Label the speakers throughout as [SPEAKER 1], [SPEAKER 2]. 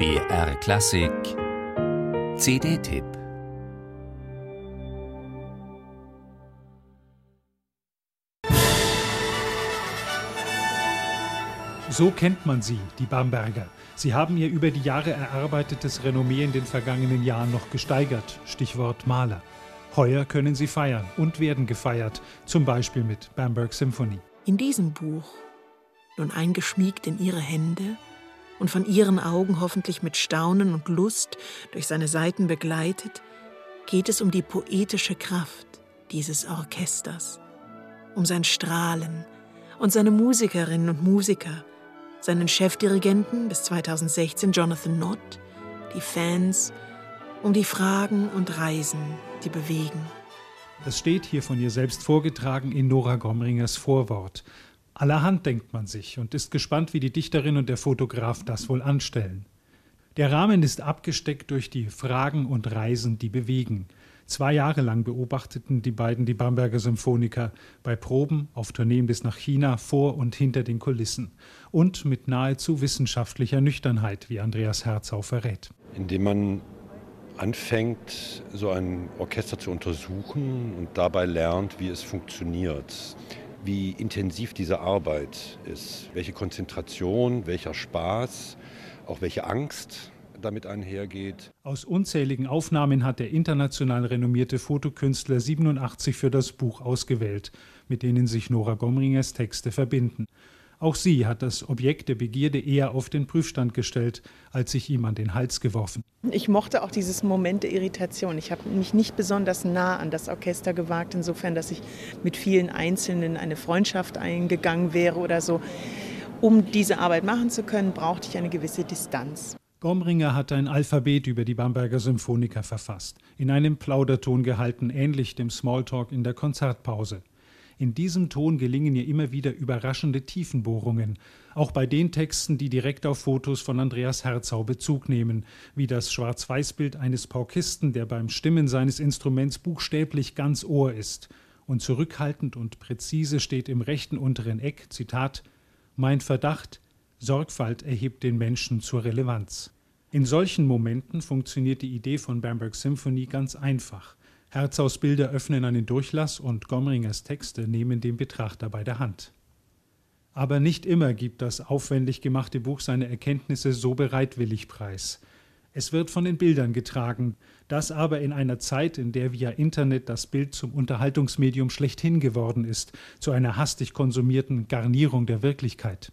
[SPEAKER 1] BR Klassik CD-Tipp
[SPEAKER 2] So kennt man sie, die Bamberger. Sie haben ihr über die Jahre erarbeitetes Renommee in den vergangenen Jahren noch gesteigert. Stichwort Maler. Heuer können sie feiern und werden gefeiert, zum Beispiel mit Bamberg Symphony.
[SPEAKER 3] In diesem Buch, nun eingeschmiegt in ihre Hände und von ihren Augen hoffentlich mit Staunen und Lust durch seine Seiten begleitet, geht es um die poetische Kraft dieses Orchesters, um sein Strahlen und seine Musikerinnen und Musiker, seinen Chefdirigenten bis 2016 Jonathan Nott, die Fans, um die Fragen und Reisen, die bewegen.
[SPEAKER 2] Das steht hier von ihr selbst vorgetragen in Nora Gomringers Vorwort. Allerhand denkt man sich und ist gespannt, wie die Dichterin und der Fotograf das wohl anstellen. Der Rahmen ist abgesteckt durch die Fragen und Reisen, die bewegen. Zwei Jahre lang beobachteten die beiden die Bamberger Symphoniker bei Proben, auf Tourneen bis nach China, vor und hinter den Kulissen und mit nahezu wissenschaftlicher Nüchternheit, wie Andreas Herzau verrät.
[SPEAKER 4] Indem man anfängt, so ein Orchester zu untersuchen und dabei lernt, wie es funktioniert, wie intensiv diese Arbeit ist, welche Konzentration, welcher Spaß, auch welche Angst damit einhergeht.
[SPEAKER 2] Aus unzähligen Aufnahmen hat der international renommierte Fotokünstler 87 für das Buch ausgewählt, mit denen sich Nora Gomringers Texte verbinden. Auch sie hat das Objekt der Begierde eher auf den Prüfstand gestellt, als sich ihm an den Hals geworfen.
[SPEAKER 5] Ich mochte auch dieses Moment der Irritation. Ich habe mich nicht besonders nah an das Orchester gewagt, insofern, dass ich mit vielen Einzelnen eine Freundschaft eingegangen wäre oder so. Um diese Arbeit machen zu können, brauchte ich eine gewisse Distanz.
[SPEAKER 2] Gomringer hat ein Alphabet über die Bamberger Symphoniker verfasst, in einem Plauderton gehalten, ähnlich dem Smalltalk in der Konzertpause. In diesem Ton gelingen ihr immer wieder überraschende Tiefenbohrungen, auch bei den Texten, die direkt auf Fotos von Andreas Herzau Bezug nehmen, wie das Schwarz-Weiß-Bild eines Paukisten, der beim Stimmen seines Instruments buchstäblich ganz Ohr ist. Und zurückhaltend und präzise steht im rechten unteren Eck, Zitat, Mein Verdacht, Sorgfalt erhebt den Menschen zur Relevanz. In solchen Momenten funktioniert die Idee von Bamberg Symphony ganz einfach. Herzaus Bilder öffnen einen Durchlass und Gomringers Texte nehmen den Betrachter bei der Hand. Aber nicht immer gibt das aufwendig gemachte Buch seine Erkenntnisse so bereitwillig preis. Es wird von den Bildern getragen, das aber in einer Zeit, in der via Internet das Bild zum Unterhaltungsmedium schlechthin geworden ist, zu einer hastig konsumierten Garnierung der Wirklichkeit.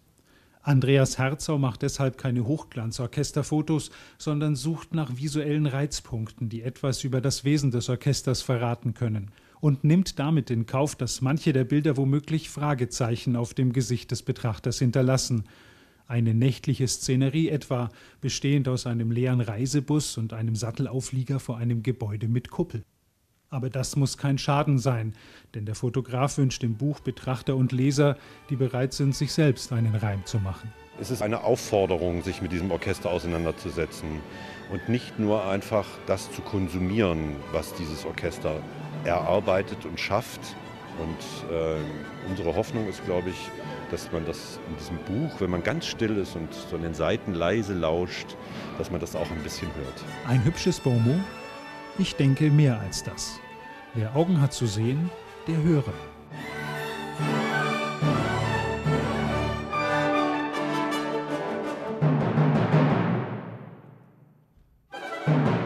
[SPEAKER 2] Andreas Herzau macht deshalb keine Hochglanzorchesterfotos, sondern sucht nach visuellen Reizpunkten, die etwas über das Wesen des Orchesters verraten können und nimmt damit in Kauf, dass manche der Bilder womöglich Fragezeichen auf dem Gesicht des Betrachters hinterlassen. Eine nächtliche Szenerie etwa, bestehend aus einem leeren Reisebus und einem Sattelauflieger vor einem Gebäude mit Kuppel. Aber das muss kein Schaden sein, denn der Fotograf wünscht dem Buch Betrachter und Leser, die bereit sind, sich selbst einen Reim zu machen.
[SPEAKER 4] Es ist eine Aufforderung, sich mit diesem Orchester auseinanderzusetzen und nicht nur einfach das zu konsumieren, was dieses Orchester erarbeitet und schafft. Und äh, unsere Hoffnung ist, glaube ich, dass man das in diesem Buch, wenn man ganz still ist und so an den Seiten leise lauscht, dass man das auch ein bisschen hört.
[SPEAKER 2] Ein hübsches Bonmot ich denke mehr als das. Wer Augen hat zu sehen, der höre. Musik